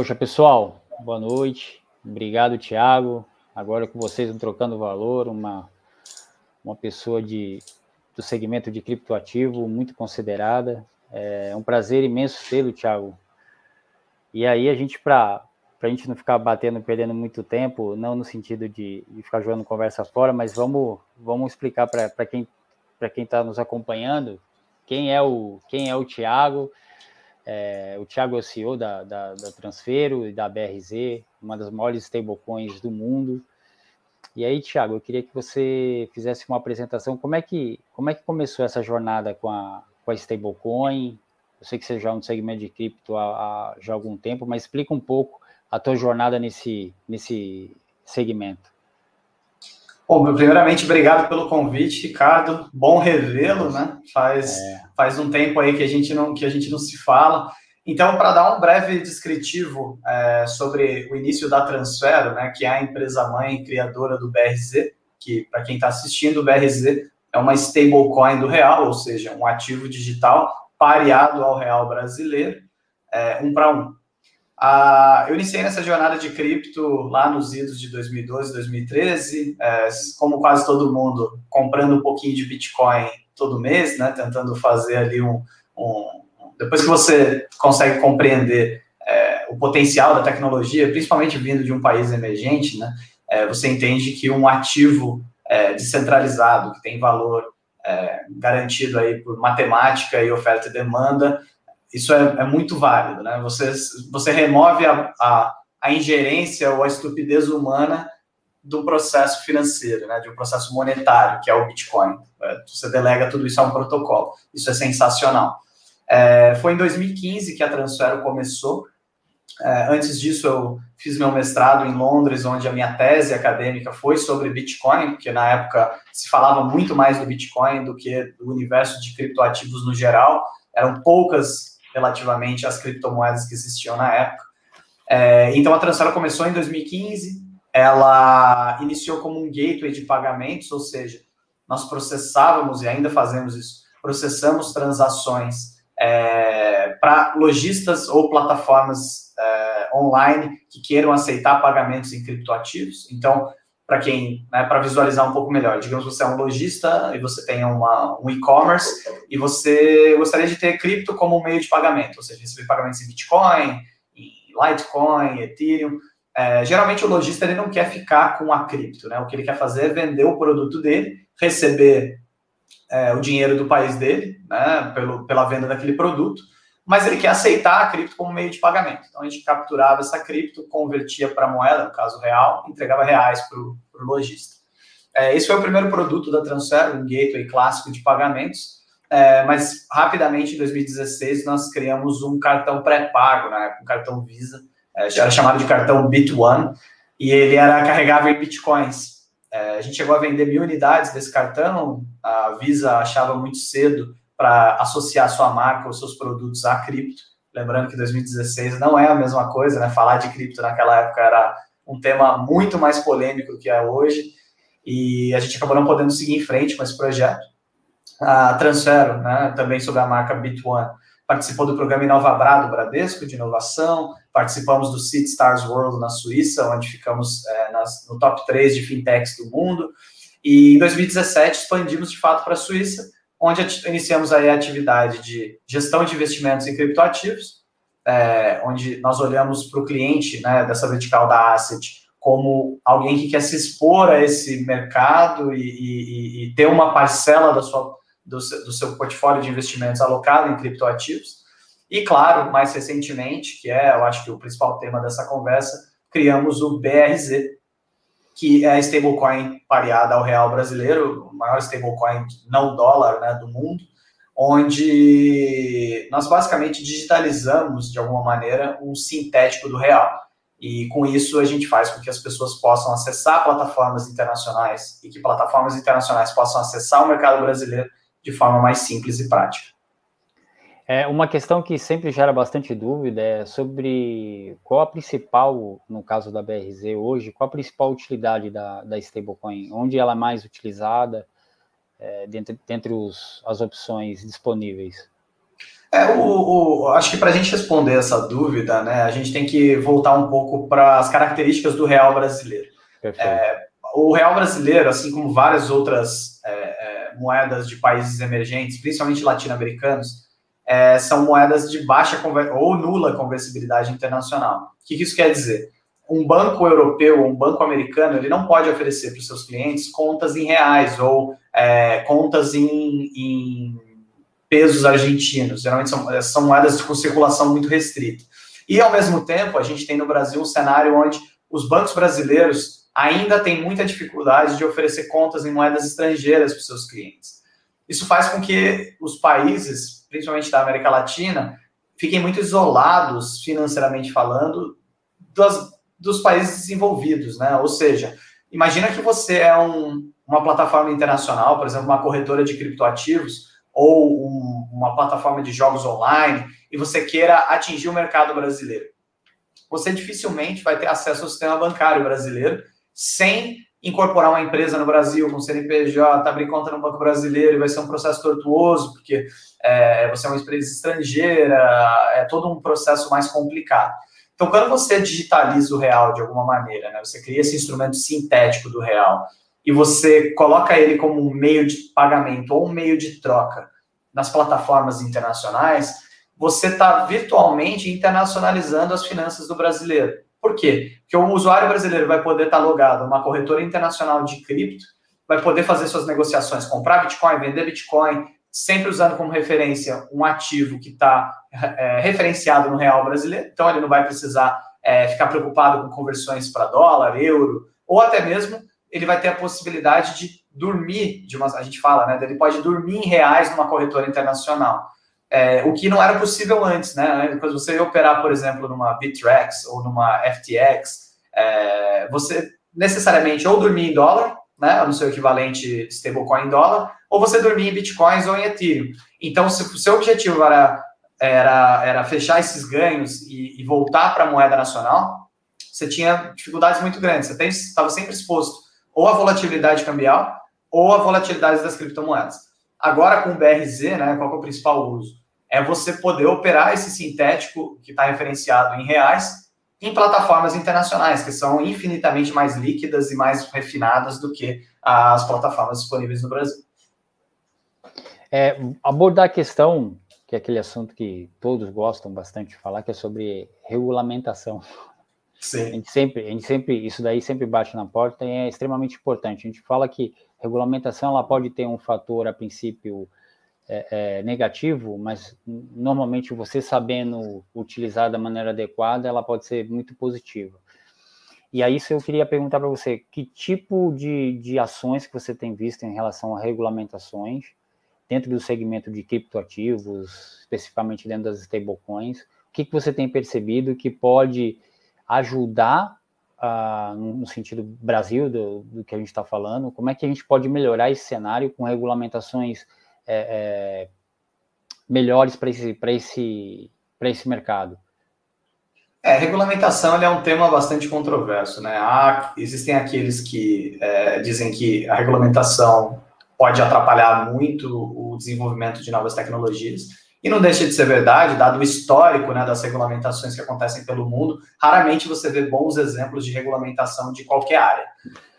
Poxa, pessoal, boa noite. Obrigado, Thiago. Agora com vocês trocando valor, uma, uma pessoa de, do segmento de criptoativo muito considerada. É um prazer imenso tê-lo, Thiago. E aí a gente, para a gente não ficar batendo, perdendo muito tempo, não no sentido de, de ficar jogando conversa fora, mas vamos, vamos explicar para quem está nos acompanhando quem é o quem é o Thiago é, o Thiago é o CEO da, da, da Transfero e da BRZ, uma das maiores stablecoins do mundo. E aí, Thiago, eu queria que você fizesse uma apresentação. Como é que, como é que começou essa jornada com a, com a stablecoin? Eu sei que você já é um segmento de cripto há, há já algum tempo, mas explica um pouco a tua jornada nesse, nesse segmento. Bom, primeiramente, obrigado pelo convite, Ricardo. Bom revê-lo, né? Faz, é. faz um tempo aí que a gente não, que a gente não se fala. Então, para dar um breve descritivo é, sobre o início da Transfero, né, que é a empresa mãe criadora do BRZ, que para quem está assistindo, o BRZ é uma stablecoin do real, ou seja, um ativo digital pareado ao real brasileiro, é, um para um. Ah, eu iniciei nessa jornada de cripto lá nos idos de 2012, 2013, é, como quase todo mundo, comprando um pouquinho de Bitcoin todo mês, né, tentando fazer ali um, um depois que você consegue compreender é, o potencial da tecnologia, principalmente vindo de um país emergente, né, é, você entende que um ativo é, descentralizado, que tem valor é, garantido aí por matemática e oferta e demanda, isso é, é, muito válido, né? Você, você remove a, a, a, ingerência ou a estupidez humana do processo financeiro, né? De um processo monetário, que é o Bitcoin. É, você delega tudo isso a um protocolo. Isso é sensacional. É, foi em 2015 que a Transfero começou. É, antes disso, eu fiz meu mestrado em Londres, onde a minha tese acadêmica foi sobre Bitcoin, porque na época se falava muito mais do Bitcoin do que do universo de criptoativos no geral. Eram poucas relativamente às criptomoedas que existiam na época. É, então, a Transfera começou em 2015, ela iniciou como um gateway de pagamentos, ou seja, nós processávamos, e ainda fazemos isso, processamos transações é, para lojistas ou plataformas é, online que queiram aceitar pagamentos em criptoativos. Então, para quem, né, para visualizar um pouco melhor. Digamos que você é um lojista e você tem uma, um e-commerce e você gostaria de ter cripto como meio de pagamento, ou seja, receber pagamentos em Bitcoin, em Litecoin, Ethereum. É, geralmente o lojista ele não quer ficar com a cripto, né? O que ele quer fazer é vender o produto dele, receber é, o dinheiro do país dele, né, pelo, pela venda daquele produto, mas ele quer aceitar a cripto como meio de pagamento. Então a gente capturava essa cripto, convertia para moeda, no caso real, entregava reais para o lojista. É, esse foi o primeiro produto da Transfer, um gateway clássico de pagamentos, é, mas rapidamente em 2016 nós criamos um cartão pré-pago, né, um cartão Visa, é, era chamado de cartão Bit1, e ele era carregável em bitcoins. É, a gente chegou a vender mil unidades desse cartão, a Visa achava muito cedo para associar sua marca ou seus produtos a cripto. Lembrando que 2016 não é a mesma coisa, né? Falar de cripto naquela época era um tema muito mais polêmico do que é hoje. E a gente acabou não podendo seguir em frente com esse projeto. A Transfero, né, também sobre a marca Bit1, participou do programa Inovabra do Bradesco, de inovação. Participamos do Seed Stars World na Suíça, onde ficamos é, nas, no top 3 de fintechs do mundo. E em 2017 expandimos de fato para a Suíça, onde iniciamos aí a atividade de gestão de investimentos em criptoativos, é, onde nós olhamos para o cliente né, dessa vertical da asset como alguém que quer se expor a esse mercado e, e, e ter uma parcela da sua, do, do seu portfólio de investimentos alocado em criptoativos. E, claro, mais recentemente, que é, eu acho que o principal tema dessa conversa, criamos o BRZ, que é a stablecoin pareada ao real brasileiro, o maior stablecoin não dólar né, do mundo, onde nós basicamente digitalizamos, de alguma maneira, um sintético do real. E com isso a gente faz com que as pessoas possam acessar plataformas internacionais e que plataformas internacionais possam acessar o mercado brasileiro de forma mais simples e prática. É, uma questão que sempre gera bastante dúvida é sobre qual a principal, no caso da BRZ hoje, qual a principal utilidade da, da stablecoin, onde ela é mais utilizada é, dentre, dentre os, as opções disponíveis. É, o, o, acho que para a gente responder essa dúvida, né, a gente tem que voltar um pouco para as características do real brasileiro. É, o real brasileiro, assim como várias outras é, é moedas de países emergentes, principalmente latino-americanos, é, são moedas de baixa ou nula conversibilidade internacional. O que isso quer dizer? Um banco europeu ou um banco americano, ele não pode oferecer para os seus clientes contas em reais ou é, contas em, em pesos argentinos. Geralmente são, são moedas com circulação muito restrita. E, ao mesmo tempo, a gente tem no Brasil um cenário onde os bancos brasileiros ainda têm muita dificuldade de oferecer contas em moedas estrangeiras para os seus clientes. Isso faz com que os países, principalmente da América Latina, fiquem muito isolados, financeiramente falando, dos, dos países desenvolvidos, né? Ou seja, imagina que você é um, uma plataforma internacional, por exemplo, uma corretora de criptoativos, ou um, uma plataforma de jogos online e você queira atingir o mercado brasileiro. Você dificilmente vai ter acesso ao sistema bancário brasileiro sem incorporar uma empresa no Brasil com CNPJ, abrir conta no Banco Brasileiro, vai ser um processo tortuoso, porque é, você é uma empresa estrangeira, é todo um processo mais complicado. Então, quando você digitaliza o real de alguma maneira, né, você cria esse instrumento sintético do real, e você coloca ele como um meio de pagamento ou um meio de troca nas plataformas internacionais, você está virtualmente internacionalizando as finanças do brasileiro. Por quê? Porque o usuário brasileiro vai poder estar logado uma corretora internacional de cripto, vai poder fazer suas negociações, comprar Bitcoin, vender Bitcoin, sempre usando como referência um ativo que está é, referenciado no real brasileiro. Então, ele não vai precisar é, ficar preocupado com conversões para dólar, euro, ou até mesmo ele vai ter a possibilidade de dormir, de uma, a gente fala, né? Ele pode dormir em reais numa corretora internacional. É, o que não era possível antes, né? Quando você operar, por exemplo, numa Bittrex ou numa FTX, é, você necessariamente ou dormir em dólar, né? No seu equivalente stablecoin em dólar, ou você dormir em bitcoins ou em Ethereum. Então, se o seu objetivo era, era, era fechar esses ganhos e, e voltar para a moeda nacional, você tinha dificuldades muito grandes. Você estava sempre exposto ou a volatilidade cambial ou a volatilidade das criptomoedas. Agora, com o BRZ, né, qual é o principal uso? É você poder operar esse sintético que está referenciado em reais em plataformas internacionais, que são infinitamente mais líquidas e mais refinadas do que as plataformas disponíveis no Brasil. É, abordar a questão, que é aquele assunto que todos gostam bastante de falar, que é sobre regulamentação. Sim. A gente sempre, a gente sempre, isso daí sempre bate na porta e é extremamente importante. A gente fala que regulamentação ela pode ter um fator a princípio é, é, negativo, mas normalmente você sabendo utilizar da maneira adequada, ela pode ser muito positiva. E aí, eu queria perguntar para você, que tipo de, de ações que você tem visto em relação a regulamentações dentro do segmento de criptoativos, especificamente dentro das stablecoins, o que, que você tem percebido que pode ajudar uh, no sentido Brasil do, do que a gente está falando, como é que a gente pode melhorar esse cenário com regulamentações é, é, melhores para esse, esse, esse mercado? É, regulamentação é um tema bastante controverso, né? Há, existem aqueles que é, dizem que a regulamentação pode atrapalhar muito o desenvolvimento de novas tecnologias. E não deixa de ser verdade, dado o histórico né, das regulamentações que acontecem pelo mundo, raramente você vê bons exemplos de regulamentação de qualquer área.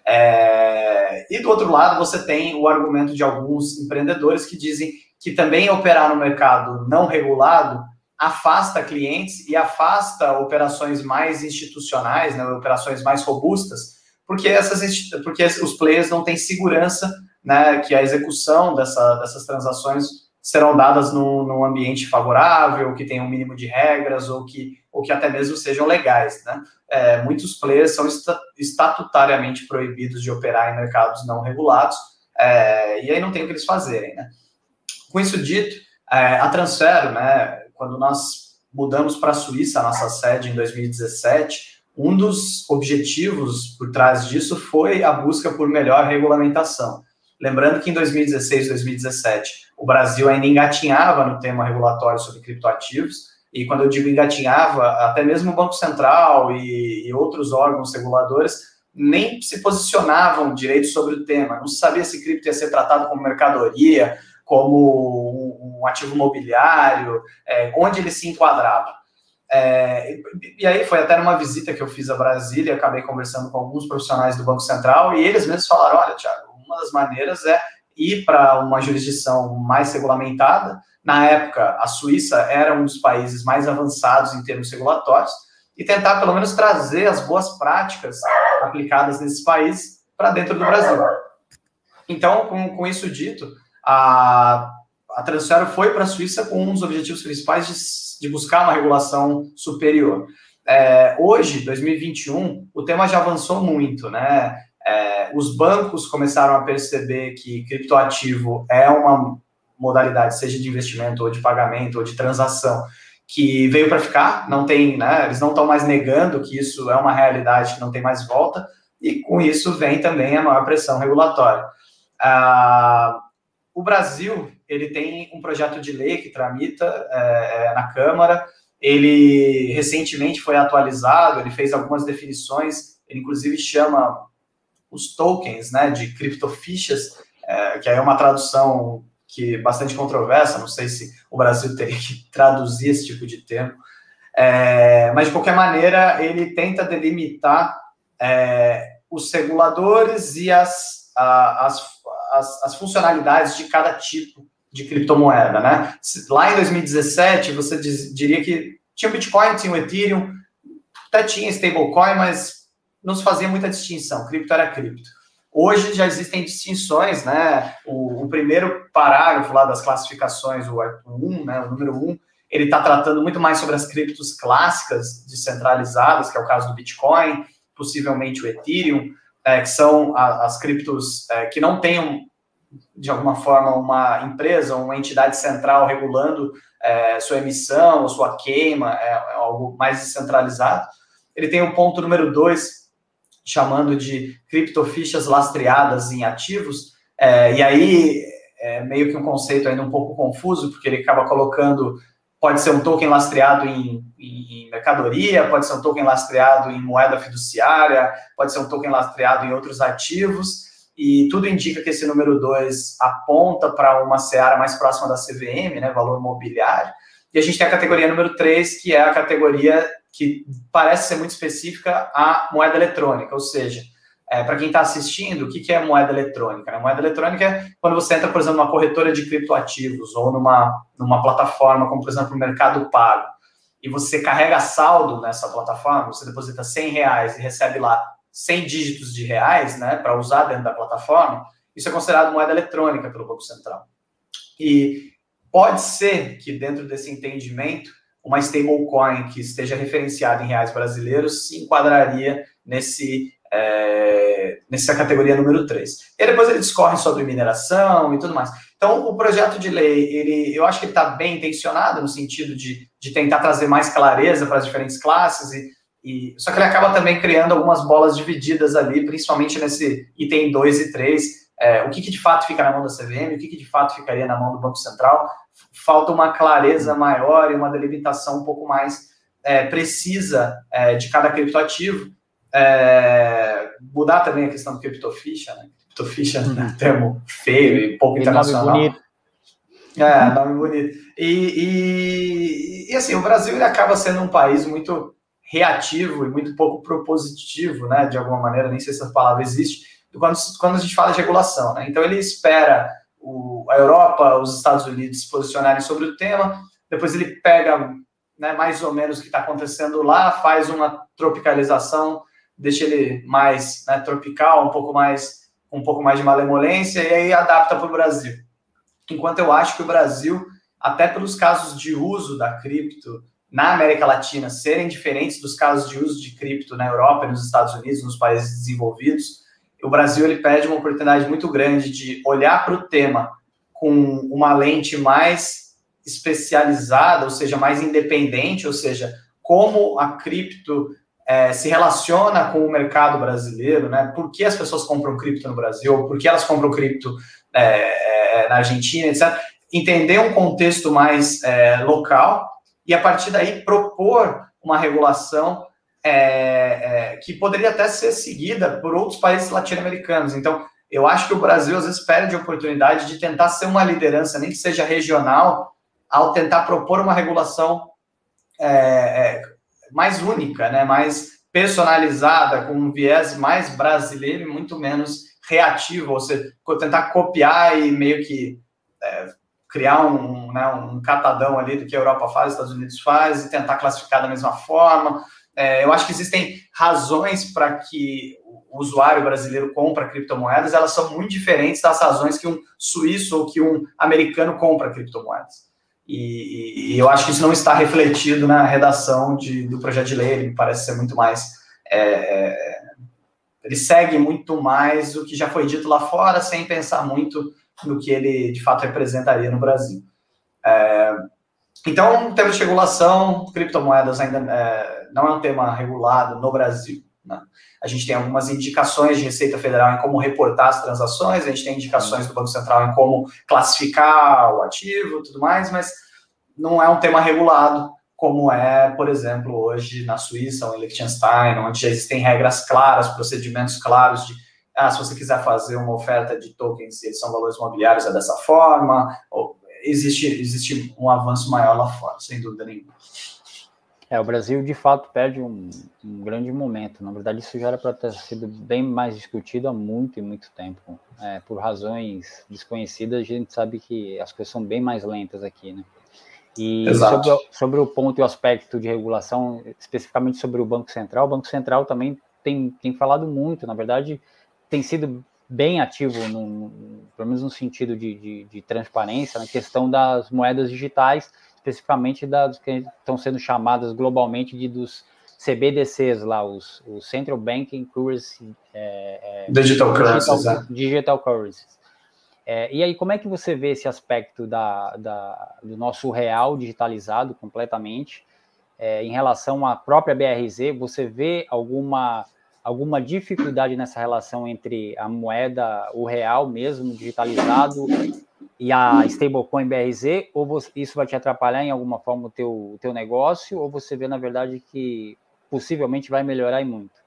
É... E do outro lado, você tem o argumento de alguns empreendedores que dizem que também operar no mercado não regulado afasta clientes e afasta operações mais institucionais, né, operações mais robustas, porque, essas, porque os players não têm segurança né, que a execução dessa, dessas transações serão dadas num, num, ambiente favorável, que tenha um mínimo de regras, ou que, ou que até mesmo sejam legais. Né? É, muitos players são estatutariamente proibidos de operar em mercados não regulados, é, e aí não tem o que eles fazerem. Né? Com isso dito, é, a Transfero, né, quando nós mudamos para a Suíça, a nossa sede em 2017, um dos objetivos por trás disso foi a busca por melhor regulamentação. Lembrando que em 2016, 2017, o Brasil ainda engatinhava no tema regulatório sobre criptoativos, e quando eu digo engatinhava, até mesmo o Banco Central e, e outros órgãos reguladores nem se posicionavam direito sobre o tema, não sabia se cripto ia ser tratado como mercadoria, como um ativo imobiliário, é, onde ele se enquadrava. É, e aí foi até numa visita que eu fiz a Brasília, acabei conversando com alguns profissionais do Banco Central e eles mesmos falaram, olha, Tiago, uma das maneiras é ir para uma jurisdição mais regulamentada. Na época, a Suíça era um dos países mais avançados em termos regulatórios e tentar pelo menos trazer as boas práticas aplicadas nesses países para dentro do Brasil. Então, com, com isso dito, a, a Transfero foi para a Suíça com um dos objetivos principais de, de buscar uma regulação superior. É, hoje, 2021, o tema já avançou muito, né? É, os bancos começaram a perceber que criptoativo é uma modalidade, seja de investimento ou de pagamento ou de transação, que veio para ficar, não tem, né, eles não estão mais negando que isso é uma realidade que não tem mais volta, e com isso vem também a maior pressão regulatória. Ah, o Brasil ele tem um projeto de lei que tramita é, é, na Câmara. Ele recentemente foi atualizado, ele fez algumas definições, ele inclusive chama os tokens né, de criptofichas, é, que aí é uma tradução que é bastante controversa, não sei se o Brasil teria que traduzir esse tipo de termo, é, mas de qualquer maneira ele tenta delimitar é, os reguladores e as, a, as, as, as, funcionalidades de cada tipo de criptomoeda, né? Lá em 2017 você diz, diria que tinha Bitcoin, tinha o Ethereum, até tinha stablecoin, mas não se fazia muita distinção, cripto era cripto. Hoje já existem distinções, né? O, o primeiro parágrafo lá das classificações, o 1, né, o número 1, ele está tratando muito mais sobre as criptos clássicas descentralizadas, que é o caso do Bitcoin, possivelmente o Ethereum, é, que são a, as criptos é, que não tenham, de alguma forma, uma empresa, uma entidade central regulando é, sua emissão sua queima, é algo mais descentralizado. Ele tem o ponto número 2, chamando de criptofichas lastreadas em ativos, é, e aí é meio que um conceito ainda um pouco confuso, porque ele acaba colocando, pode ser um token lastreado em, em, em mercadoria, pode ser um token lastreado em moeda fiduciária, pode ser um token lastreado em outros ativos, e tudo indica que esse número 2 aponta para uma seara mais próxima da CVM, né, valor mobiliário, e a gente tem a categoria número 3, que é a categoria que parece ser muito específica à moeda eletrônica, ou seja, é, para quem está assistindo, o que, que é moeda eletrônica? Né? Moeda eletrônica é quando você entra, por exemplo, numa corretora de criptoativos ou numa, numa plataforma, como por exemplo o Mercado Pago, e você carrega saldo nessa plataforma, você deposita 100 reais e recebe lá 100 dígitos de reais né, para usar dentro da plataforma, isso é considerado moeda eletrônica pelo Banco Central. E pode ser que dentro desse entendimento uma stablecoin que esteja referenciada em reais brasileiros se enquadraria nesse, é, nessa categoria número 3. E depois ele discorre sobre mineração e tudo mais. Então, o projeto de lei, ele, eu acho que ele está bem intencionado no sentido de, de tentar trazer mais clareza para as diferentes classes, e, e, só que ele acaba também criando algumas bolas divididas ali, principalmente nesse item 2 e 3, é, o que, que, de fato fica na mão da CVM, o que, que de fato ficaria na mão do Banco Central, falta uma clareza maior e uma delimitação um pouco mais é, precisa é, de cada criptoativo. É, mudar também a questão do criptoficha, né? Criptoficha é um uhum. termo feio e pouco e internacional. Nome bonito. É, nome bonito. E, e, e, assim, o Brasil ele acaba sendo um país muito reativo e muito pouco propositivo, né? De alguma maneira, nem sei se essa palavra existe, quando, quando a gente fala de regulação, né? Então ele espera o, a Europa, os Estados Unidos se posicionarem sobre o tema, depois ele pega né, mais ou menos o que está acontecendo lá, faz uma tropicalização, deixa ele mais né, tropical, um pouco mais um pouco mais de malemolência e aí adapta para o Brasil. Enquanto eu acho que o Brasil, até pelos casos de uso da cripto na América Latina serem diferentes dos casos de uso de cripto na Europa nos Estados Unidos, nos países desenvolvidos, o Brasil ele pede uma oportunidade muito grande de olhar para o tema com uma lente mais especializada, ou seja, mais independente, ou seja, como a cripto é, se relaciona com o mercado brasileiro, né? Por que as pessoas compram cripto no Brasil? Por que elas compram cripto é, é, na Argentina, etc. Entender um contexto mais é, local e a partir daí propor uma regulação é, é, que poderia até ser seguida por outros países latino-americanos. Então, eu acho que o Brasil às vezes perde a oportunidade de tentar ser uma liderança, nem que seja regional, ao tentar propor uma regulação é, é, mais única, né, mais personalizada, com um viés mais brasileiro e muito menos reativo, ou seja, tentar copiar e meio que é, criar um, né, um catadão ali do que a Europa faz, os Estados Unidos faz, e tentar classificar da mesma forma. É, eu acho que existem razões para que o usuário brasileiro compra criptomoedas, elas são muito diferentes das razões que um suíço ou que um americano compra criptomoedas. E, e eu acho que isso não está refletido na redação de, do projeto de lei, ele parece ser muito mais. É, é, ele segue muito mais o que já foi dito lá fora, sem pensar muito no que ele de fato representaria no Brasil. É, então, de regulação, criptomoedas ainda é, não é um tema regulado no Brasil. Né? A gente tem algumas indicações de Receita Federal em como reportar as transações, a gente tem indicações do Banco Central em como classificar o ativo tudo mais, mas não é um tema regulado, como é, por exemplo, hoje na Suíça ou em Liechtenstein, onde já existem regras claras, procedimentos claros de ah, se você quiser fazer uma oferta de tokens, eles são valores imobiliários, é dessa forma, ou, existe, existe um avanço maior lá fora, sem dúvida nenhuma. É, o Brasil de fato perde um, um grande momento. Na verdade, isso já era para ter sido bem mais discutido há muito e muito tempo. É, por razões desconhecidas, a gente sabe que as coisas são bem mais lentas aqui, né? E sobre, sobre, o ponto e o aspecto de regulação, especificamente sobre o Banco Central, o Banco Central também tem, tem falado muito, na verdade, tem sido bem ativo, no, pelo menos no sentido de, de, de transparência, na questão das moedas digitais, especificamente das que estão sendo chamadas globalmente de dos CBDCs lá, os, os Central Banking Currency é, é, Digital Currencies, digital, é. digital currencies. É, e aí, como é que você vê esse aspecto da, da do nosso real digitalizado completamente é, em relação à própria BRZ? Você vê alguma alguma dificuldade nessa relação entre a moeda, o real mesmo digitalizado e a stablecoin BRZ, ou você, isso vai te atrapalhar em alguma forma o teu, o teu negócio, ou você vê, na verdade, que possivelmente vai melhorar e muito?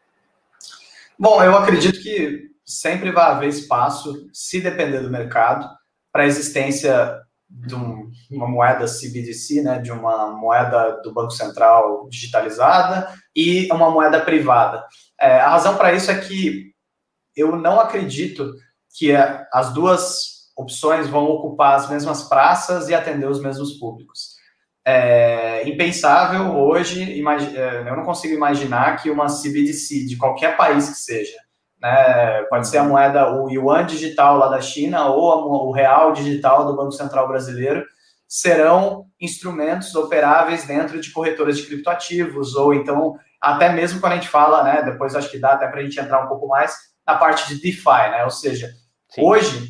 Bom, eu acredito que sempre vai haver espaço, se depender do mercado, para a existência de um, uma moeda CBDC, né, de uma moeda do Banco Central digitalizada e uma moeda privada. É, a razão para isso é que eu não acredito que as duas opções vão ocupar as mesmas praças e atender os mesmos públicos. É impensável hoje, é, eu não consigo imaginar que uma CBDC de qualquer país que seja, né, pode ser a moeda, o yuan digital lá da China ou a, o real digital do Banco Central brasileiro, serão instrumentos operáveis dentro de corretoras de criptoativos, ou então, até mesmo quando a gente fala, né, depois acho que dá até para a gente entrar um pouco mais na parte de DeFi, né, ou seja, Sim. hoje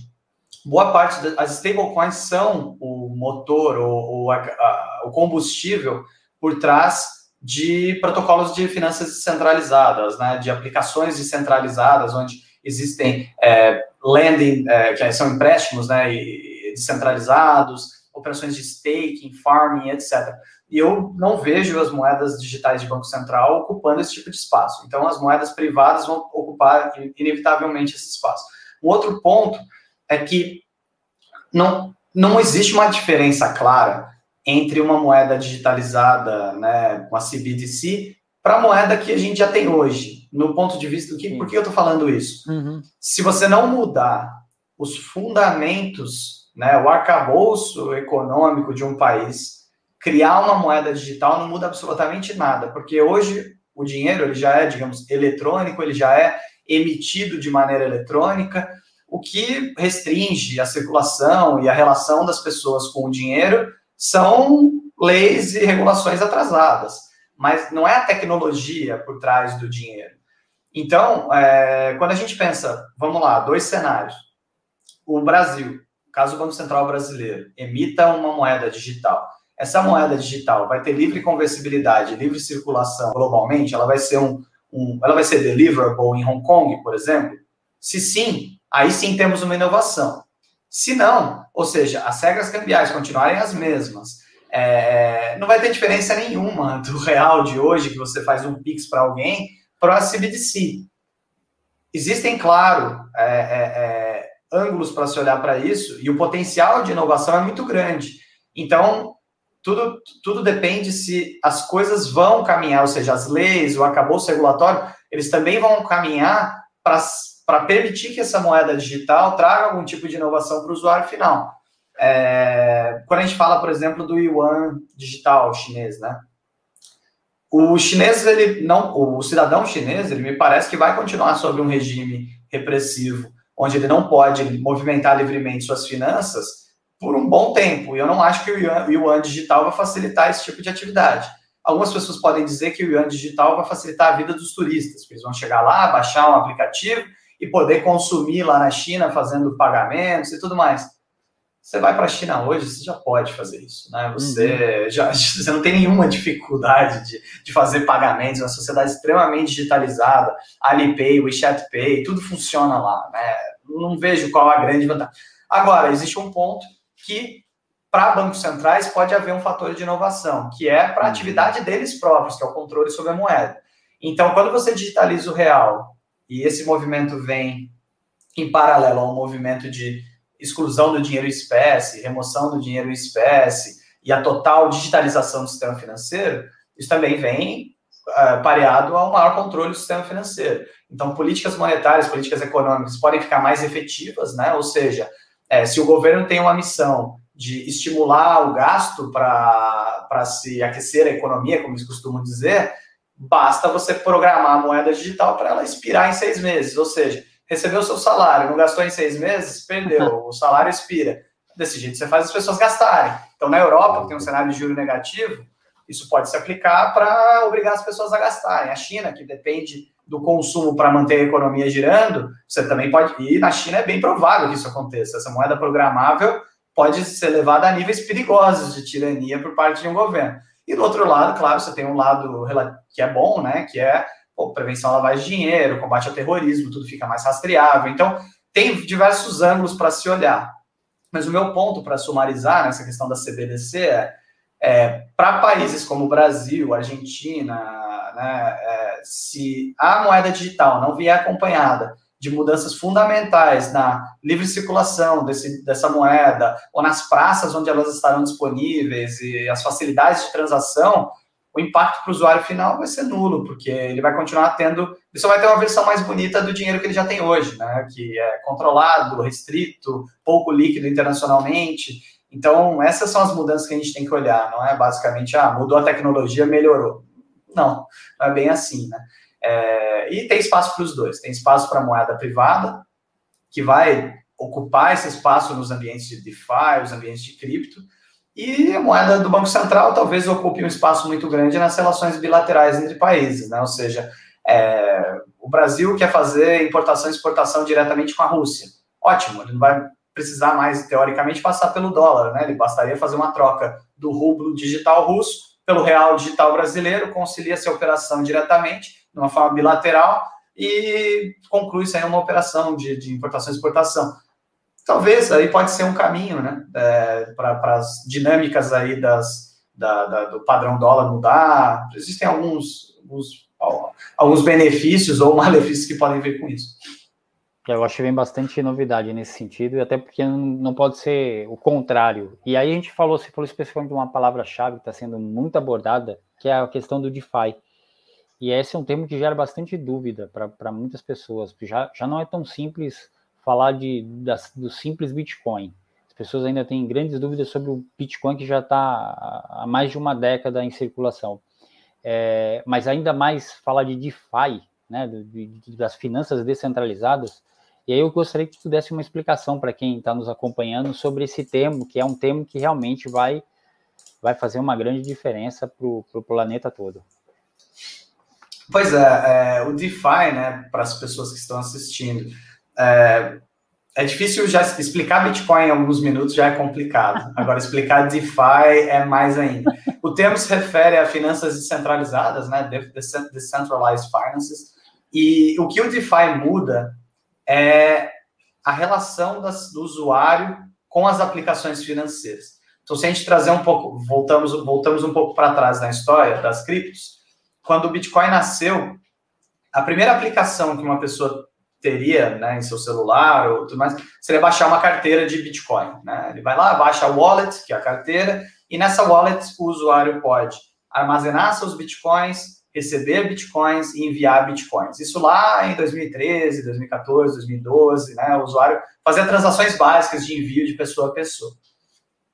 boa parte das stablecoins são o motor ou, a, a, o combustível por trás de protocolos de finanças descentralizadas, né, de aplicações descentralizadas, onde existem é, lending, é, que são empréstimos né, descentralizados, operações de staking, farming, etc. E eu não vejo as moedas digitais de Banco Central ocupando esse tipo de espaço. Então, as moedas privadas vão ocupar inevitavelmente esse espaço. Um outro ponto é que não, não existe uma diferença clara entre uma moeda digitalizada, né, uma CBDC, para a moeda que a gente já tem hoje, no ponto de vista do que, por que eu estou falando isso? Uhum. Se você não mudar os fundamentos, né, o arcabouço econômico de um país, criar uma moeda digital não muda absolutamente nada, porque hoje o dinheiro ele já é, digamos, eletrônico, ele já é emitido de maneira eletrônica, o que restringe a circulação e a relação das pessoas com o dinheiro são leis e regulações atrasadas, mas não é a tecnologia por trás do dinheiro. Então, é, quando a gente pensa, vamos lá, dois cenários. O Brasil, caso o Banco Central brasileiro emita uma moeda digital, essa moeda digital vai ter livre conversibilidade, livre circulação globalmente, ela vai ser um, um ela vai ser deliverable em Hong Kong, por exemplo? Se sim, aí sim temos uma inovação. Se não, ou seja, as regras cambiais continuarem as mesmas, é, não vai ter diferença nenhuma do real de hoje, que você faz um Pix para alguém, para a CBDC. existem, claro, é, é, é ângulos para se olhar para isso, e o potencial de inovação é muito grande. Então, tudo, tudo depende se as coisas vão caminhar, ou seja, as leis, o acabouço regulatório, eles também vão caminhar para permitir que essa moeda digital traga algum tipo de inovação para o usuário final. É, quando a gente fala, por exemplo, do yuan digital chinês, né? O chinês, ele não, o cidadão chinês, ele me parece que vai continuar sobre um regime repressivo, onde ele não pode movimentar livremente suas finanças por um bom tempo. E eu não acho que o yuan, o yuan digital vai facilitar esse tipo de atividade. Algumas pessoas podem dizer que o yuan digital vai facilitar a vida dos turistas, porque eles vão chegar lá, baixar um aplicativo e poder consumir lá na China fazendo pagamentos e tudo mais. Você vai para a China hoje, você já pode fazer isso, né? Você uhum. já você não tem nenhuma dificuldade de, de fazer pagamentos, uma sociedade extremamente digitalizada, Alipay, WeChat Pay, tudo funciona lá, né? Não vejo qual a grande vantagem. Agora, existe um ponto que para bancos centrais pode haver um fator de inovação, que é para a uhum. atividade deles próprios, que é o controle sobre a moeda. Então, quando você digitaliza o real e esse movimento vem em paralelo ao movimento de exclusão do dinheiro em espécie, remoção do dinheiro em espécie e a total digitalização do sistema financeiro, isso também vem uh, pareado ao maior controle do sistema financeiro. Então, políticas monetárias, políticas econômicas podem ficar mais efetivas, né? Ou seja, é, se o governo tem uma missão de estimular o gasto para se aquecer a economia, como eles costumam dizer, basta você programar a moeda digital para ela expirar em seis meses. Ou seja, recebeu o seu salário, não gastou em seis meses, perdeu, o salário expira. Desse jeito você faz as pessoas gastarem. Então, na Europa, que tem um cenário de juro negativo, isso pode se aplicar para obrigar as pessoas a gastarem. A China, que depende do consumo para manter a economia girando, você também pode. E na China é bem provável que isso aconteça. Essa moeda programável pode ser levada a níveis perigosos de tirania por parte de um governo. E do outro lado, claro, você tem um lado que é bom, né? Que é pô, prevenção à lavagem de dinheiro, combate ao terrorismo, tudo fica mais rastreável. Então, tem diversos ângulos para se olhar. Mas o meu ponto para sumarizar nessa questão da CBDC é, é para países como Brasil, Argentina, né, é, se a moeda digital não vier acompanhada de mudanças fundamentais na livre circulação desse, dessa moeda, ou nas praças onde elas estarão disponíveis e as facilidades de transação, o impacto para o usuário final vai ser nulo, porque ele vai continuar tendo, ele só vai ter uma versão mais bonita do dinheiro que ele já tem hoje, né? Que é controlado, restrito, pouco líquido internacionalmente. Então, essas são as mudanças que a gente tem que olhar, não é basicamente, ah, mudou a tecnologia, melhorou. Não, não é bem assim, né? É, e tem espaço para os dois. Tem espaço para a moeda privada, que vai ocupar esse espaço nos ambientes de DeFi, os ambientes de cripto, e a moeda do Banco Central talvez ocupe um espaço muito grande nas relações bilaterais entre países, né? Ou seja, é, o Brasil quer fazer importação e exportação diretamente com a Rússia. Ótimo, ele não vai precisar mais, teoricamente, passar pelo dólar, né? Ele bastaria fazer uma troca do rublo digital russo pelo real digital brasileiro, concilia essa operação diretamente, de uma forma bilateral, e conclui-se aí uma operação de, de importação e exportação talvez aí pode ser um caminho, né, é, para as dinâmicas aí das, da, da, do padrão dólar mudar. Existem alguns, alguns, alguns benefícios ou malefícios que podem vir com isso. Eu acho que vem bastante novidade nesse sentido, e até porque não pode ser o contrário. E aí a gente falou, você falou especificamente de uma palavra-chave que está sendo muito abordada, que é a questão do DeFi. E esse é um termo que gera bastante dúvida para muitas pessoas, já, já não é tão simples falar de, das, do simples Bitcoin. As pessoas ainda têm grandes dúvidas sobre o Bitcoin que já está há mais de uma década em circulação. É, mas ainda mais falar de DeFi, né, de, de, das finanças descentralizadas. E aí eu gostaria que tu desse uma explicação para quem está nos acompanhando sobre esse termo, que é um termo que realmente vai, vai fazer uma grande diferença para o planeta todo. Pois é, é, o DeFi, né, para as pessoas que estão assistindo, é, é difícil já explicar Bitcoin em alguns minutos, já é complicado. Agora, explicar DeFi é mais ainda. O termo se refere a finanças descentralizadas, né? Decentralized Finances. E o que o DeFi muda é a relação das, do usuário com as aplicações financeiras. Então, se a gente trazer um pouco, voltamos, voltamos um pouco para trás na história das criptos, quando o Bitcoin nasceu, a primeira aplicação que uma pessoa teria né, em seu celular ou tudo mais, seria baixar uma carteira de Bitcoin. Né? Ele vai lá, baixa a wallet, que é a carteira, e nessa wallet o usuário pode armazenar seus Bitcoins, receber Bitcoins e enviar Bitcoins. Isso lá em 2013, 2014, 2012, né? O usuário fazia transações básicas de envio de pessoa a pessoa.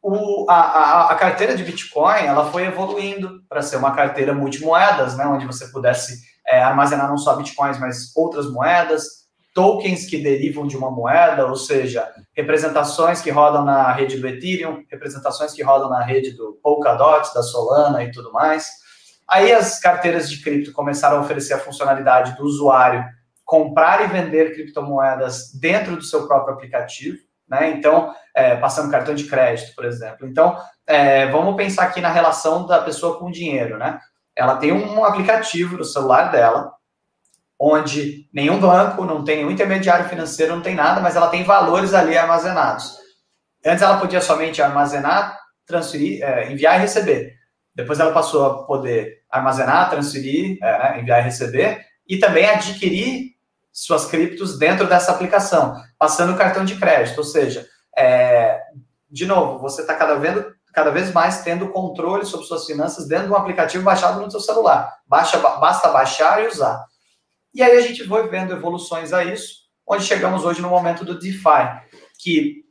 O, a, a, a, carteira de Bitcoin ela foi evoluindo para ser uma carteira multimoedas, né, onde você pudesse é, armazenar não só Bitcoins, mas outras moedas, tokens que derivam de uma moeda, ou seja, representações que rodam na rede do Ethereum, representações que rodam na rede do Polkadot, da Solana e tudo mais. Aí as carteiras de cripto começaram a oferecer a funcionalidade do usuário comprar e vender criptomoedas dentro do seu próprio aplicativo né? Então, é, passando cartão de crédito, por exemplo. Então, é, vamos pensar aqui na relação da pessoa com o dinheiro, né? Ela tem um aplicativo no celular dela, onde nenhum banco, não tem nenhum intermediário financeiro, não tem nada, mas ela tem valores ali armazenados. Antes ela podia somente armazenar, transferir, é, enviar e receber. Depois ela passou a poder armazenar, transferir, é, né, enviar e receber, e também adquirir suas criptos dentro dessa aplicação, passando o cartão de crédito. Ou seja, é, de novo, você está cada vez, cada vez mais tendo controle sobre suas finanças dentro de um aplicativo baixado no seu celular. Baixa, basta baixar e usar. E aí a gente foi vendo evoluções a isso, onde chegamos hoje no momento do DeFi, que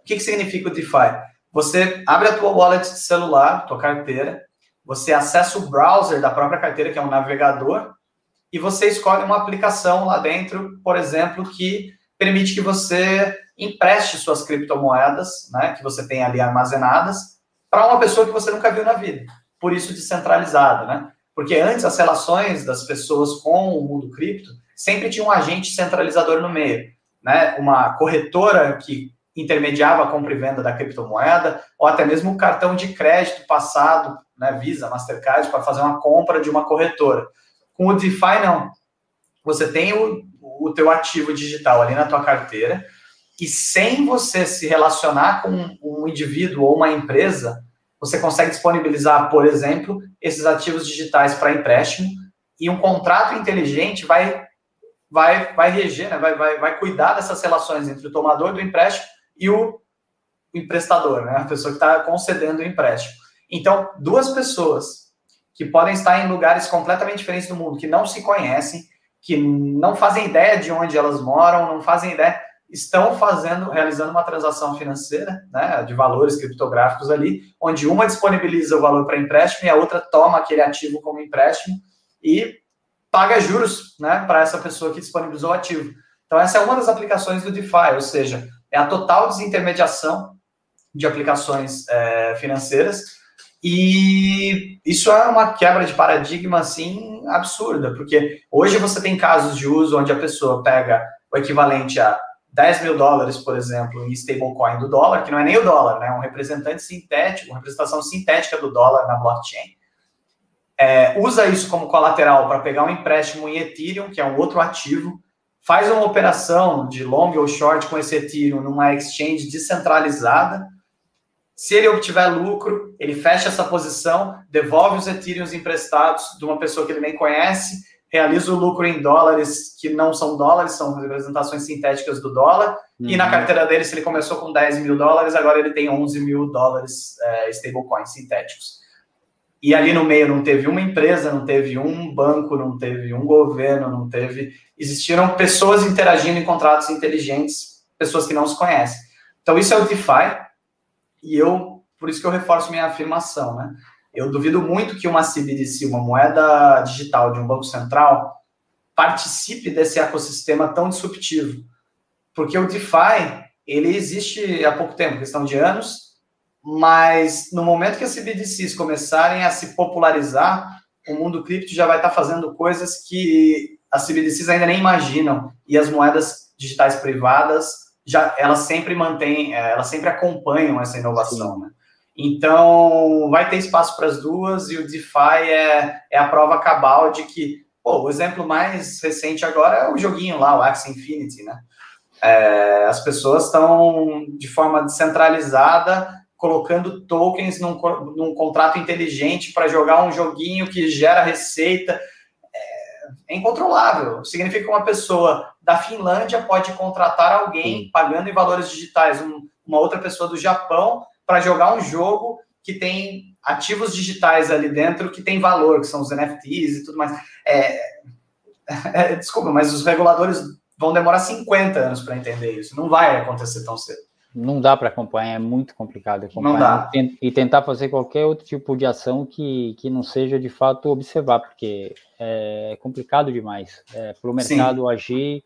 o que, que significa o DeFi? Você abre a tua wallet de celular, tua carteira, você acessa o browser da própria carteira, que é um navegador, e você escolhe uma aplicação lá dentro, por exemplo, que permite que você empreste suas criptomoedas, né, que você tem ali armazenadas, para uma pessoa que você nunca viu na vida. Por isso descentralizado, né? Porque antes as relações das pessoas com o mundo cripto sempre tinha um agente centralizador no meio, né? Uma corretora que intermediava a compra e venda da criptomoeda, ou até mesmo um cartão de crédito passado, né, Visa, Mastercard, para fazer uma compra de uma corretora. Com o DeFi, não. Você tem o, o teu ativo digital ali na tua carteira e sem você se relacionar com um indivíduo ou uma empresa, você consegue disponibilizar, por exemplo, esses ativos digitais para empréstimo e um contrato inteligente vai vai vai reger, né? vai, vai, vai cuidar dessas relações entre o tomador do empréstimo e o emprestador, né? a pessoa que está concedendo o empréstimo. Então, duas pessoas que podem estar em lugares completamente diferentes do mundo, que não se conhecem, que não fazem ideia de onde elas moram, não fazem ideia, estão fazendo, realizando uma transação financeira, né, de valores criptográficos ali, onde uma disponibiliza o valor para empréstimo e a outra toma aquele ativo como empréstimo e paga juros, né, para essa pessoa que disponibilizou o ativo. Então essa é uma das aplicações do DeFi, ou seja, é a total desintermediação de aplicações é, financeiras e isso é uma quebra de paradigma, assim, absurda, porque hoje você tem casos de uso onde a pessoa pega o equivalente a 10 mil dólares, por exemplo, em stablecoin do dólar, que não é nem o dólar, né? Um representante sintético, uma representação sintética do dólar na blockchain. É, usa isso como colateral para pegar um empréstimo em Ethereum, que é um outro ativo, faz uma operação de long ou short com esse Ethereum numa exchange descentralizada, se ele obtiver lucro, ele fecha essa posição, devolve os Ethereums emprestados de uma pessoa que ele nem conhece, realiza o lucro em dólares que não são dólares, são representações sintéticas do dólar. Uhum. E na uhum. carteira dele, se ele começou com 10 mil dólares, agora ele tem 11 mil dólares é, stablecoins sintéticos. E ali no meio não teve uma empresa, não teve um banco, não teve um governo, não teve. Existiram pessoas interagindo em contratos inteligentes, pessoas que não se conhecem. Então, isso é o DeFi. E eu, por isso que eu reforço minha afirmação, né? Eu duvido muito que uma CBDC, uma moeda digital de um banco central, participe desse ecossistema tão disruptivo. Porque o DeFi, ele existe há pouco tempo, questão de anos, mas no momento que as CBDCs começarem a se popularizar, o mundo cripto já vai estar fazendo coisas que as CBDCs ainda nem imaginam, e as moedas digitais privadas já elas sempre mantêm, é, elas sempre acompanham essa inovação, né? Então, vai ter espaço para as duas e o DeFi é, é a prova cabal de que, pô, o exemplo mais recente agora é o joguinho lá, o Axie Infinity, né? É, as pessoas estão, de forma descentralizada, colocando tokens num, num contrato inteligente para jogar um joguinho que gera receita. É, incontrolável. Significa que uma pessoa da Finlândia pode contratar alguém pagando em valores digitais um, uma outra pessoa do Japão para jogar um jogo que tem ativos digitais ali dentro que tem valor, que são os NFTs e tudo mais. É, é, desculpa, mas os reguladores vão demorar 50 anos para entender isso. Não vai acontecer tão cedo. Não dá para acompanhar, é muito complicado acompanhar. Não dá. E tentar fazer qualquer outro tipo de ação que, que não seja de fato observar, porque é complicado demais. É, para o mercado Sim. agir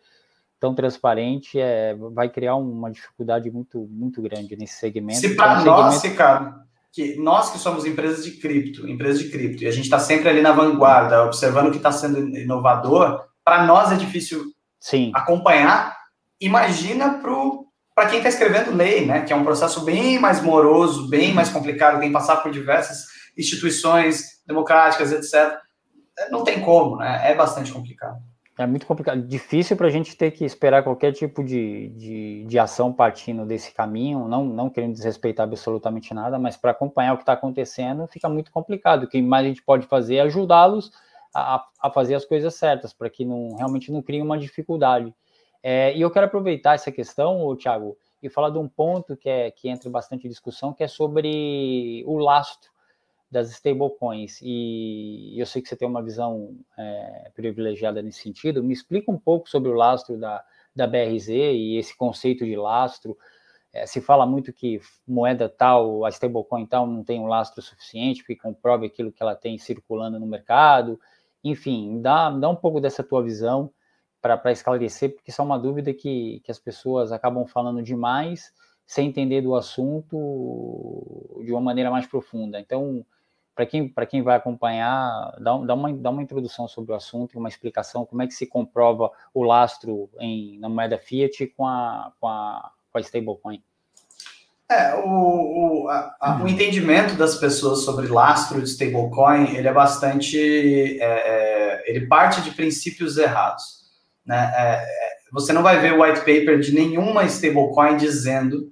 tão transparente, é, vai criar uma dificuldade muito, muito grande nesse segmento. Se para nós, segmento... Ricardo, que nós que somos empresas de cripto, empresas de cripto, e a gente está sempre ali na vanguarda, observando o que está sendo inovador, para nós é difícil Sim. acompanhar. Imagina para quem está escrevendo lei, né? Que é um processo bem mais moroso, bem mais complicado, tem que passar por diversas instituições democráticas, etc. Não tem como, né? É bastante complicado. É muito complicado, difícil para a gente ter que esperar qualquer tipo de, de, de, ação partindo desse caminho, não, não querendo desrespeitar absolutamente nada, mas para acompanhar o que está acontecendo fica muito complicado. O que mais a gente pode fazer é ajudá-los a, a, fazer as coisas certas, para que não, realmente não crie uma dificuldade. É, e eu quero aproveitar essa questão, Thiago, e falar de um ponto que, é, que entra bastante discussão, que é sobre o lastro das stablecoins, e eu sei que você tem uma visão é, privilegiada nesse sentido, me explica um pouco sobre o lastro da, da BRZ e esse conceito de lastro. É, se fala muito que moeda tal, a stablecoin tal, não tem um lastro suficiente, porque comprove aquilo que ela tem circulando no mercado. Enfim, dá, dá um pouco dessa tua visão para esclarecer, porque isso é uma dúvida que, que as pessoas acabam falando demais sem entender do assunto de uma maneira mais profunda. Então, para quem, quem vai acompanhar, dá, dá, uma, dá uma introdução sobre o assunto uma explicação como é que se comprova o lastro em, na moeda fiat com a, com a, com a stablecoin. É, o, o, a, a, o entendimento das pessoas sobre lastro de stablecoin, ele é bastante, é, é, ele parte de princípios errados. Né? É, é você não vai ver o white paper de nenhuma stablecoin dizendo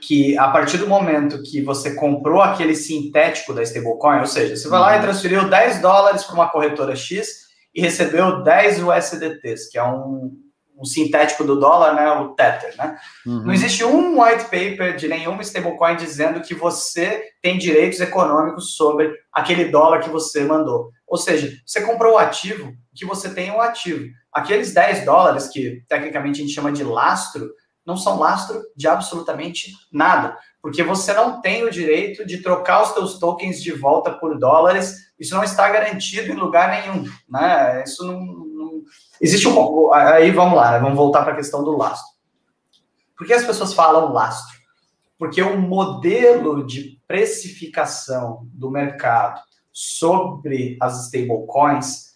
que a partir do momento que você comprou aquele sintético da stablecoin, ou seja, você vai lá e uhum. transferiu 10 dólares para uma corretora X e recebeu 10 USDTs, que é um, um sintético do dólar, né, o Tether, né? Uhum. Não existe um white paper de nenhuma stablecoin dizendo que você tem direitos econômicos sobre aquele dólar que você mandou. Ou seja, você comprou o ativo, que você tem o ativo. Aqueles 10 dólares, que tecnicamente a gente chama de lastro, não são lastro de absolutamente nada, porque você não tem o direito de trocar os seus tokens de volta por dólares, isso não está garantido em lugar nenhum, né? Isso não, não... existe um aí vamos lá, vamos voltar para a questão do lastro. Por que as pessoas falam lastro? Porque o modelo de precificação do mercado sobre as stablecoins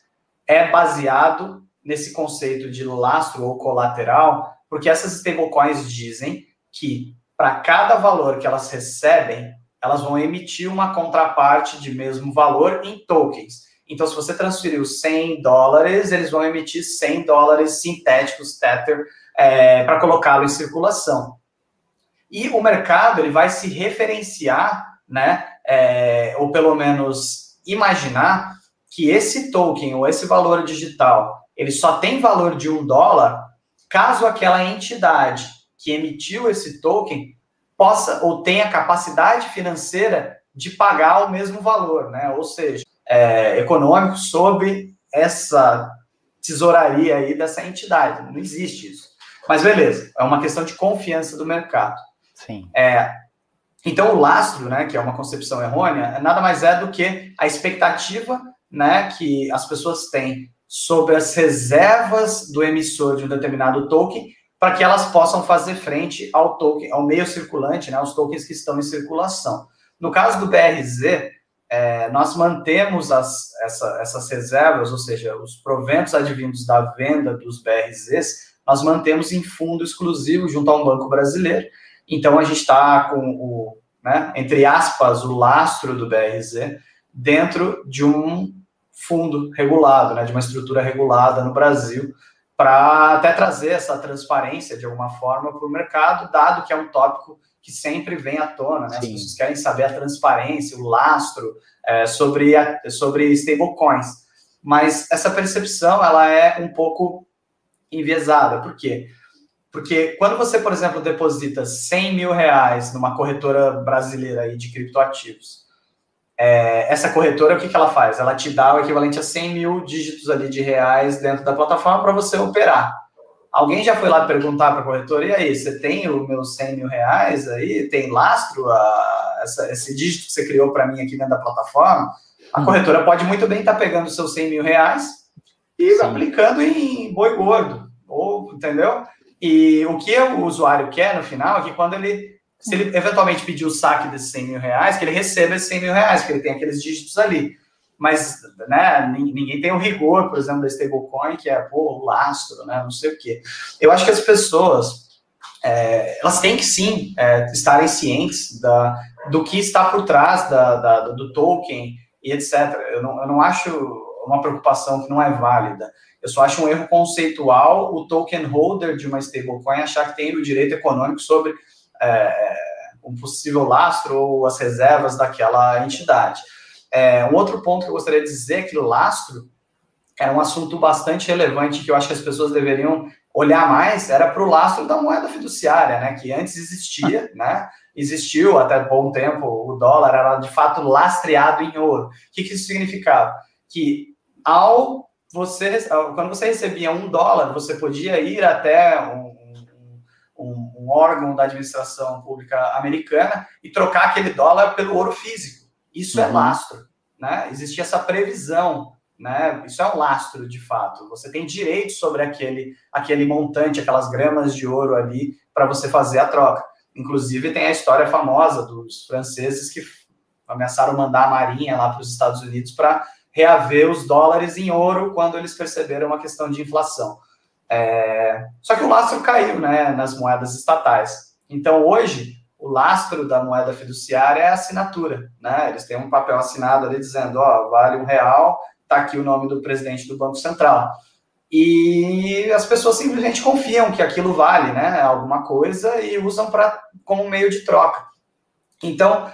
é baseado nesse conceito de lastro ou colateral porque essas stablecoins dizem que para cada valor que elas recebem, elas vão emitir uma contraparte de mesmo valor em tokens. Então, se você transferiu 100 dólares, eles vão emitir 100 dólares sintéticos Tether é, para colocá-lo em circulação. E o mercado ele vai se referenciar, né, é, ou pelo menos imaginar que esse token ou esse valor digital ele só tem valor de um dólar caso aquela entidade que emitiu esse token possa ou tenha capacidade financeira de pagar o mesmo valor, né? Ou seja, é, econômico sobre essa tesouraria aí dessa entidade. Não existe isso. Mas beleza, é uma questão de confiança do mercado. Sim. É, então o lastro, né, que é uma concepção errônea, nada mais é do que a expectativa, né, que as pessoas têm sobre as reservas do emissor de um determinado token para que elas possam fazer frente ao token, ao meio circulante, né, aos tokens que estão em circulação. No caso do BRZ, é, nós mantemos as, essa, essas reservas, ou seja, os proventos advindos da venda dos BRZs, nós mantemos em fundo exclusivo junto a um banco brasileiro. Então, a gente está com o, né, entre aspas, o lastro do BRZ dentro de um fundo regulado, né, de uma estrutura regulada no Brasil, para até trazer essa transparência de alguma forma para o mercado, dado que é um tópico que sempre vem à tona, né? As pessoas querem saber a transparência, o lastro é, sobre, a, sobre stablecoins. mas essa percepção ela é um pouco enviesada. Por quê? Porque quando você, por exemplo, deposita 100 mil reais numa corretora brasileira aí de criptoativos, é, essa corretora, o que, que ela faz? Ela te dá o equivalente a 100 mil dígitos ali de reais dentro da plataforma para você operar. Alguém já foi lá perguntar para a corretora, e aí, você tem os meus 100 mil reais aí? Tem lastro? A, essa, esse dígito que você criou para mim aqui dentro da plataforma? A hum. corretora pode muito bem estar tá pegando os seus 100 mil reais e Sim. aplicando em boi gordo, ou, entendeu? E o que o usuário quer no final é que quando ele, se ele eventualmente pedir o saque desses 100 mil reais, que ele receba esses 100 mil reais, que ele tem aqueles dígitos ali mas né, ninguém tem o rigor, por exemplo, da stablecoin, que é pô, o lastro, né, não sei o quê. Eu acho que as pessoas é, elas têm que sim é, estarem cientes da, do que está por trás da, da, do token e etc. Eu não, eu não acho uma preocupação que não é válida. Eu só acho um erro conceitual o token holder de uma stablecoin achar que tem o direito econômico sobre é, um possível lastro ou as reservas daquela entidade. É, um outro ponto que eu gostaria de dizer é que lastro era um assunto bastante relevante que eu acho que as pessoas deveriam olhar mais, era para o lastro da moeda fiduciária, né? Que antes existia, né? Existiu até bom tempo, o dólar era de fato lastreado em ouro. O que, que isso significava? Que ao você, quando você recebia um dólar, você podia ir até um, um, órgão da administração pública americana e trocar aquele dólar pelo ouro físico. Isso é uhum. é lastro, né? Existia essa previsão, né? Isso é um lastro, de fato. Você tem direito sobre aquele, aquele montante, aquelas gramas de ouro ali para você fazer a troca. Inclusive tem a história famosa dos franceses que ameaçaram mandar a marinha lá para os Estados Unidos para reaver os dólares em ouro quando eles perceberam uma questão de inflação. É... Só que o lastro caiu, né, nas moedas estatais. Então hoje o lastro da moeda fiduciária é a assinatura, né? Eles têm um papel assinado ali dizendo, ó, vale um real, tá aqui o nome do presidente do Banco Central. E as pessoas simplesmente confiam que aquilo vale, né, alguma coisa e usam para como meio de troca. Então,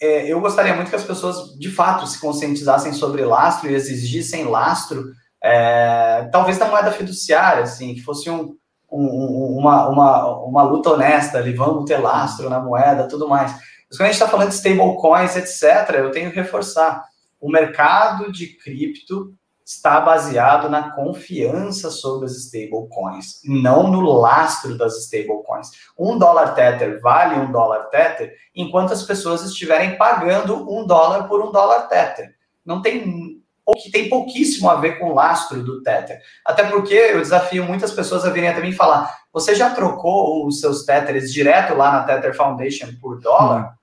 é, eu gostaria muito que as pessoas de fato se conscientizassem sobre lastro e exigissem lastro, é, talvez da moeda fiduciária, assim, que fosse um, um, uma, uma, uma luta honesta ali, vamos ter lastro na moeda, tudo mais. Mas quando a gente está falando de stablecoins, etc., eu tenho que reforçar. O mercado de cripto está baseado na confiança sobre as stablecoins, não no lastro das stablecoins. Um dólar Tether vale um dólar Tether enquanto as pessoas estiverem pagando um dólar por um dólar Tether. Não tem ou que tem pouquíssimo a ver com o lastro do Tether. Até porque eu desafio muitas pessoas a virem até mim falar: você já trocou os seus Tethers direto lá na Tether Foundation por dólar? Hum.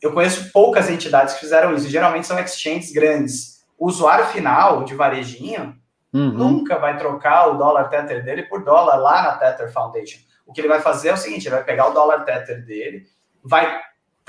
Eu conheço poucas entidades que fizeram isso. Geralmente são exchanges grandes. O usuário final de varejinho uhum. nunca vai trocar o dólar Tether dele por dólar lá na Tether Foundation. O que ele vai fazer é o seguinte: ele vai pegar o dólar Tether dele, vai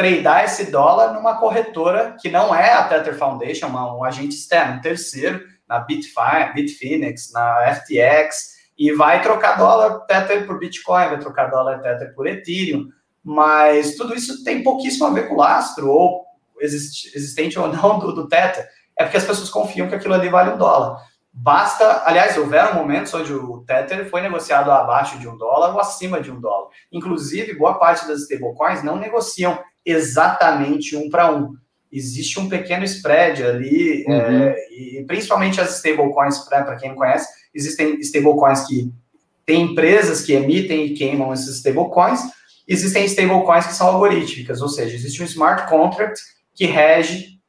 tradear esse dólar numa corretora que não é a Tether Foundation, uma, um agente externo, um terceiro, na Bitfi, Bitfinex, na FTX, e vai trocar dólar Tether por Bitcoin, vai trocar dólar Tether por Ethereum, mas tudo isso tem pouquíssimo a ver com o lastro, ou existente ou não do, do Tether, é porque as pessoas confiam que aquilo ali vale um dólar. Basta, aliás, houveram momentos onde o Tether foi negociado abaixo de um dólar ou acima de um dólar. Inclusive, boa parte das stablecoins não negociam exatamente um para um. Existe um pequeno spread ali, uhum. é, e principalmente as stablecoins, para quem não conhece, existem stablecoins que tem empresas que emitem e queimam esses stablecoins, existem stablecoins que são algorítmicas, ou seja, existe um smart contract que rege,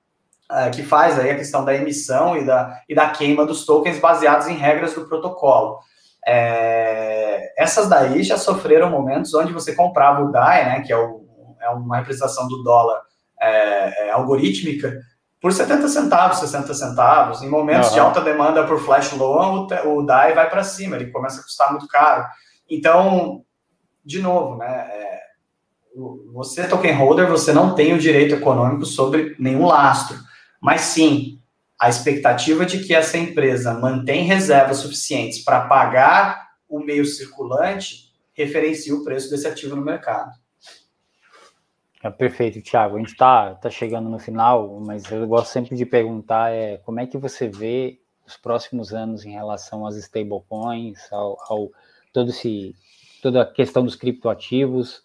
uh, que faz aí a questão da emissão e da, e da queima dos tokens baseados em regras do protocolo. É, essas daí já sofreram momentos onde você comprava o DAI, né, que é o é uma representação do dólar é, é, algorítmica, por 70 centavos, 60 centavos. Em momentos uhum. de alta demanda por flash loan, o, o DAI vai para cima, ele começa a custar muito caro. Então, de novo, né, é, você, token holder, você não tem o direito econômico sobre nenhum lastro, mas sim a expectativa de que essa empresa mantém reservas suficientes para pagar o meio circulante referencia o preço desse ativo no mercado. É perfeito, Thiago. A gente está tá chegando no final, mas eu gosto sempre de perguntar é, como é que você vê os próximos anos em relação às stablecoins, ao, ao todo esse, toda a questão dos criptoativos.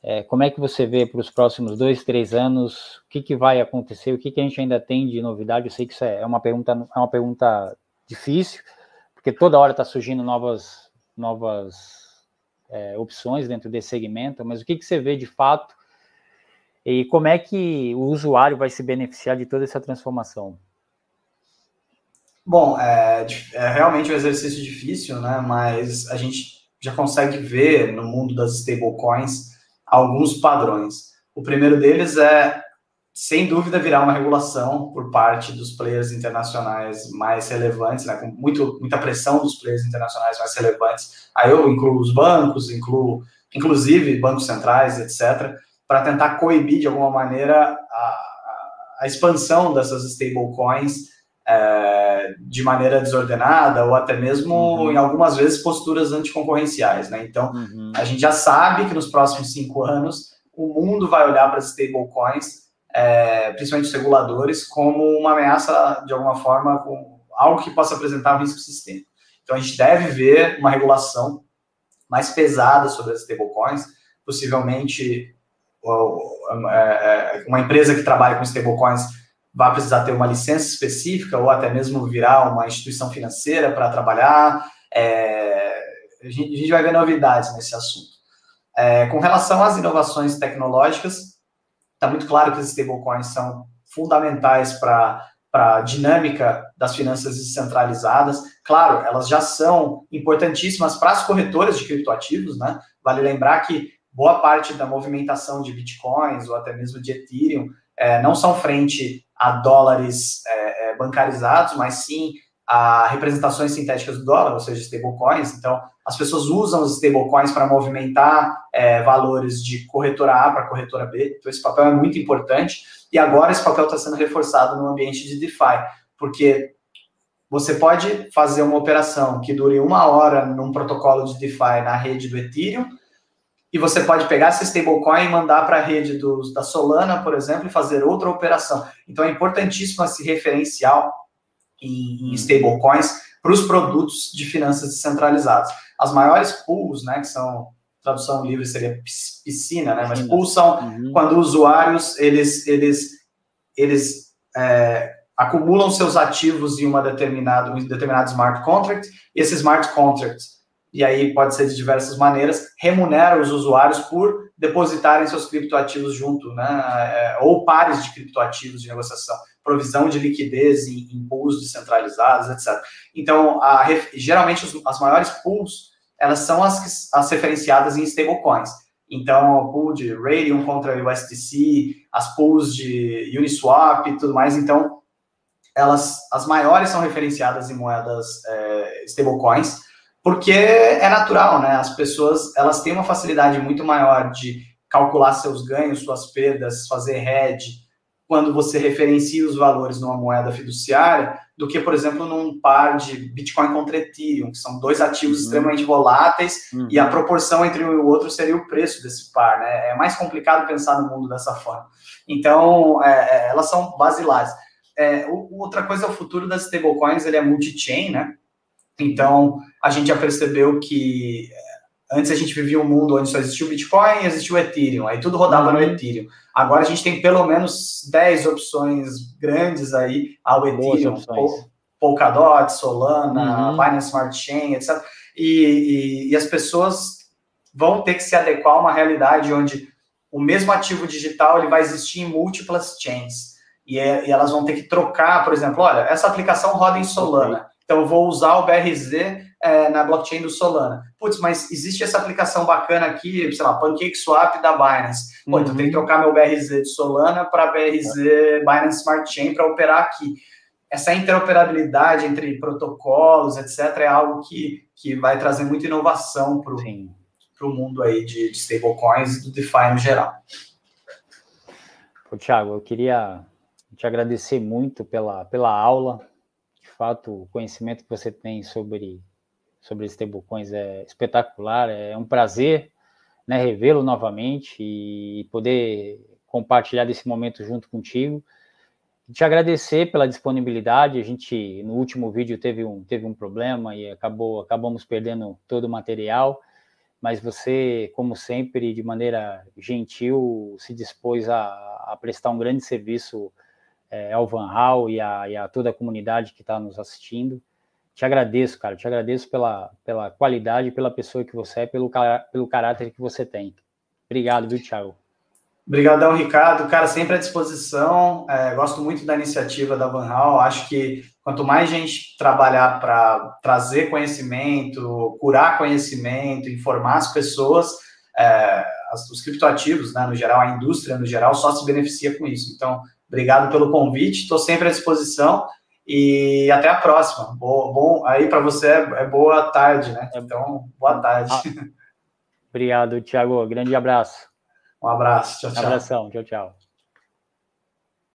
É, como é que você vê para os próximos dois, três anos? O que, que vai acontecer? O que, que a gente ainda tem de novidade? Eu sei que isso é uma pergunta, é uma pergunta difícil, porque toda hora está surgindo novas, novas é, opções dentro desse segmento, mas o que, que você vê de fato e como é que o usuário vai se beneficiar de toda essa transformação? Bom, é, é realmente um exercício difícil, né? Mas a gente já consegue ver no mundo das stablecoins alguns padrões. O primeiro deles é, sem dúvida, virar uma regulação por parte dos players internacionais mais relevantes, né, com muito, muita pressão dos players internacionais mais relevantes. Aí eu incluo os bancos, incluo, inclusive, bancos centrais, etc., para tentar coibir, de alguma maneira, a, a expansão dessas stablecoins é, de maneira desordenada ou até mesmo, uhum. em algumas vezes, posturas anticoncorrenciais. Né? Então, uhum. a gente já sabe que nos próximos cinco anos o mundo vai olhar para as stablecoins, é, principalmente os reguladores, como uma ameaça, de alguma forma, com algo que possa apresentar um risco sistêmico. Então, a gente deve ver uma regulação mais pesada sobre as stablecoins, possivelmente uma empresa que trabalha com stablecoins vai precisar ter uma licença específica ou até mesmo virar uma instituição financeira para trabalhar. É, a, gente, vai ver novidades nesse assunto. É, com relação às inovações tecnológicas, está muito claro que as stablecoins são fundamentais para para a dinâmica das finanças descentralizadas. Claro, elas já são importantíssimas para as corretoras de criptoativos, né? Vale lembrar que boa parte da movimentação de bitcoins ou até mesmo de Ethereum é, não são frente a dólares é, é, bancarizados, mas sim a representações sintéticas do dólar, ou seja, stablecoins. Então, as pessoas usam os stablecoins para movimentar é, valores de corretora A para corretora B. Então, esse papel é muito importante. E agora esse papel está sendo reforçado no ambiente de DeFi, porque você pode fazer uma operação que dure uma hora num protocolo de DeFi na rede do Ethereum, e você pode pegar esse stablecoin e mandar para a rede dos, da Solana, por exemplo, e fazer outra operação. Então é importantíssimo esse referencial em, em uhum. stablecoins para os produtos de finanças descentralizadas. As maiores pools, né, que são tradução livre seria piscina, né? Mas pools são uhum. quando usuários eles eles eles é, acumulam seus ativos em uma determinada um determinado smart contract e esse smart contract e aí pode ser de diversas maneiras, remunera os usuários por depositarem seus criptoativos junto, né? É, ou pares de criptoativos de negociação, provisão de liquidez em, em pools descentralizados, etc. Então, a, geralmente as maiores pools, elas são as, as referenciadas em stablecoins. Então, o pool de Radium contra USDC, as pools de Uniswap e tudo mais. Então, elas, as maiores são referenciadas em moedas é, stablecoins, porque é natural, né? As pessoas elas têm uma facilidade muito maior de calcular seus ganhos, suas perdas, fazer hedge, quando você referencia os valores numa moeda fiduciária, do que, por exemplo, num par de Bitcoin contra Ethereum, que são dois ativos uhum. extremamente voláteis, uhum. e a proporção entre um e o outro seria o preço desse par, né? É mais complicado pensar no mundo dessa forma. Então, é, é elas são basilares. É, outra coisa, o futuro das stablecoins, ele é multi-chain, né? Então, a gente já percebeu que eh, antes a gente vivia um mundo onde só existia o Bitcoin e existia o Ethereum, aí tudo rodava no uhum. Ethereum. Agora a gente tem pelo menos 10 opções grandes aí ao Ethereum, Polkadot, Solana, uhum. Binance Smart Chain, etc. E, e, e as pessoas vão ter que se adequar a uma realidade onde o mesmo ativo digital ele vai existir em múltiplas chains. E, é, e, elas vão ter que trocar, por exemplo, olha, essa aplicação roda em Solana. Então, eu vou usar o BRZ é, na blockchain do Solana. Putz, mas existe essa aplicação bacana aqui, sei lá, PancakeSwap da Binance. Pô, uhum. então tem que trocar meu BRZ de Solana para BRZ Binance Smart Chain para operar aqui. Essa interoperabilidade entre protocolos, etc., é algo que, que vai trazer muita inovação para o mundo aí de, de stablecoins e do DeFi no geral. Ô, Thiago, eu queria te agradecer muito pela, pela aula, fato, o conhecimento que você tem sobre, sobre stablecoins é espetacular, é um prazer né, revê-lo novamente e poder compartilhar desse momento junto contigo. te agradecer pela disponibilidade. A gente no último vídeo teve um, teve um problema e acabou acabamos perdendo todo o material, mas você, como sempre, de maneira gentil, se dispôs a, a prestar um grande serviço é, ao Van Hal e a, e a toda a comunidade que está nos assistindo. Te agradeço, cara. Te agradeço pela, pela qualidade, pela pessoa que você é, pelo, pelo caráter que você tem. Obrigado, viu, Thiago? Obrigadão, Ricardo. Cara, sempre à disposição. É, gosto muito da iniciativa da Van Hal. Acho que quanto mais gente trabalhar para trazer conhecimento, curar conhecimento, informar as pessoas, é, os criptoativos, né, no geral, a indústria no geral, só se beneficia com isso. Então, obrigado pelo convite. Estou sempre à disposição. E até a próxima. Bom, bom aí para você é, é, boa tarde, né? É então, boa tarde. Ah, obrigado, Thiago. Grande abraço. Um abraço. Tchau, tchau. Um abração. Tchau, tchau.